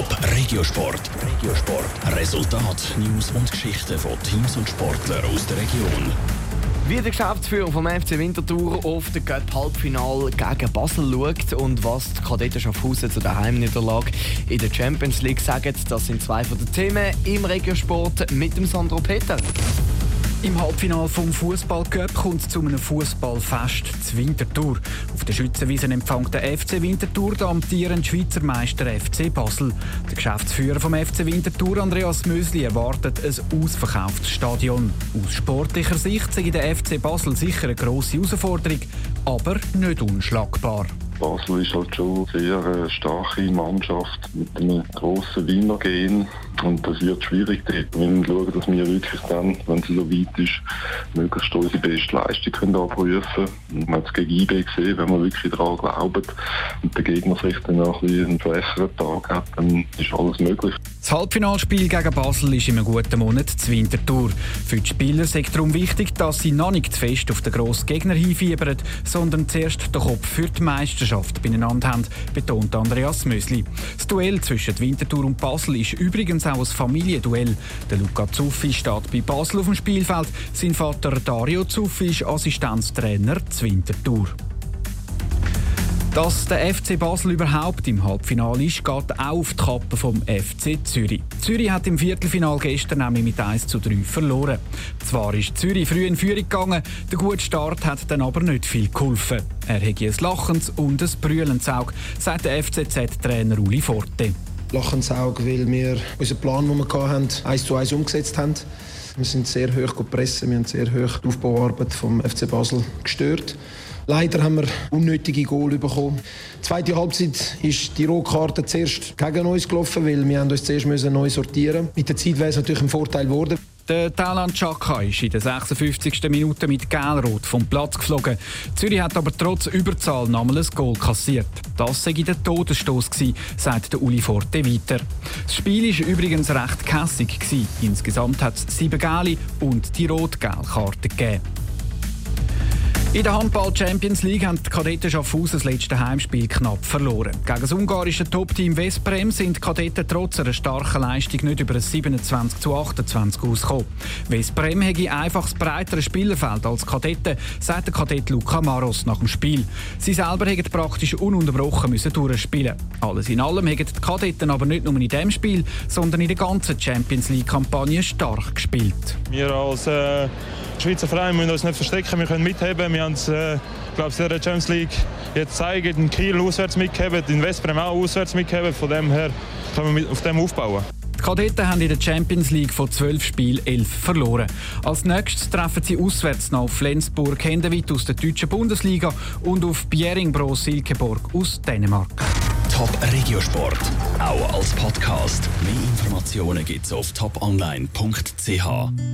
Top Regiosport. Regiosport. Resultat, News und Geschichten von Teams und Sportlern aus der Region. Wie der Geschäftsführer vom FC Winterthur auf den Cup Halbfinal gegen Basel schaut und was die Kadetten Schaffhausen zu der Heimniederlage in der Champions League sagen, das sind zwei von den Themen im Regiosport mit dem Sandro Peter. Im Halbfinale vom Fußballcup kommt es zu einem Fußballfest zu Winterthur. Auf der Schützenwiese empfängt der FC Winterthur den amtierenden Schweizer Meister FC Basel. Der Geschäftsführer vom FC Winterthur, Andreas Mösli, erwartet ein ausverkauftes Stadion. Aus sportlicher Sicht sei der FC Basel sicher eine grosse Herausforderung, aber nicht unschlagbar. Basel ist halt schon eine sehr starke Mannschaft mit einem grossen Winnergehen. Und das wird schwierig dort. Wir müssen schauen, dass wir wirklich dann, wenn sie so weit ist, möglichst unsere beste Leistung können abrufen können. Man hat es gegen IB gesehen, wenn man wirklich daran glaubt und der Gegner sich dann auch ein einen schwächeren Tag hat, dann ist alles möglich. Das Halbfinalspiel gegen Basel ist in einem guten Monat zu Winterthur. Für die Spieler ist es darum wichtig, dass sie noch nicht zu fest auf den grossen Gegner hinfiebern, sondern zuerst den Kopf für die Meisterschaft beieinander haben, betont Andreas Mösli. Das Duell zwischen Winterthur und Basel ist übrigens auch ein Familienduell. Der Luca Zuffi steht bei Basel auf dem Spielfeld. Sein Vater Dario Zuffi ist Assistenztrainer zu Winterthur. Dass der FC Basel überhaupt im Halbfinale ist, geht auch auf die Kappe vom FC Zürich. Zürich hat im Viertelfinal gestern nämlich mit 1 zu 3 verloren. Zwar ist Zürich früh in Führung gegangen, der gute Start hat dann aber nicht viel geholfen. Er hätte ein lachendes und ein brüllendes Auge, sagt der FCZ-Trainer Uli Forte. Lachendes Auge, weil wir unseren Plan, den wir hatten, eins zu eins umgesetzt haben. Wir sind sehr hoch gepresst, wir haben sehr hoch die Aufbauarbeit vom FC Basel gestört. Leider haben wir unnötige Goal bekommen. Die zweite Halbzeit ist die Rotkarte zuerst gegen uns gelaufen, weil wir uns zuerst neu sortieren mussten. Mit der Zeit wäre es natürlich ein Vorteil geworden. Der Talan Chaka ist in der 56. Minute mit Gelrot vom Platz geflogen. Zürich hat aber trotz Überzahl nochmals ein Goal kassiert. Das sei der Todesstoß gewesen, sagt der Uli Forte weiter. Das Spiel war übrigens recht kässig. Insgesamt hat es sieben Gale und die Rot-Gel-Karte gegeben. In der Handball Champions League haben die Kadetten Schaffhausen das letzte Heimspiel knapp verloren. Gegen das ungarische Top-Team Westbrem sind die Kadetten trotz einer starken Leistung nicht über ein 27 zu 28 ausgekommen. Westbrem hätte einfach das breitere Spielerfeld als Kadetten, sagt der Kadett Luca Maros nach dem Spiel. Sie selber hätten praktisch ununterbrochen müssen durchspielen. Alles in allem hätten die Kadetten aber nicht nur in diesem Spiel, sondern in der ganzen Champions League-Kampagne stark gespielt. Wir als äh Schweizer Verein müssen uns nicht verstecken, wir können mitheben. Wir haben es, äh, glaube in der Champions League jetzt zeigen, in Kiel auswärts mitgeben, in Westbrem auch auswärts mitgeben. Von dem her können wir auf dem aufbauen. Die Kadetten haben in der Champions League von 12 Spielen 11 verloren. Als nächstes treffen sie auswärts noch auf Flensburg Hendewit aus der deutschen Bundesliga und auf Bjerringbro Silkeborg aus Dänemark. Top Regiosport, auch als Podcast. Mehr Informationen gibt's auf toponline.ch.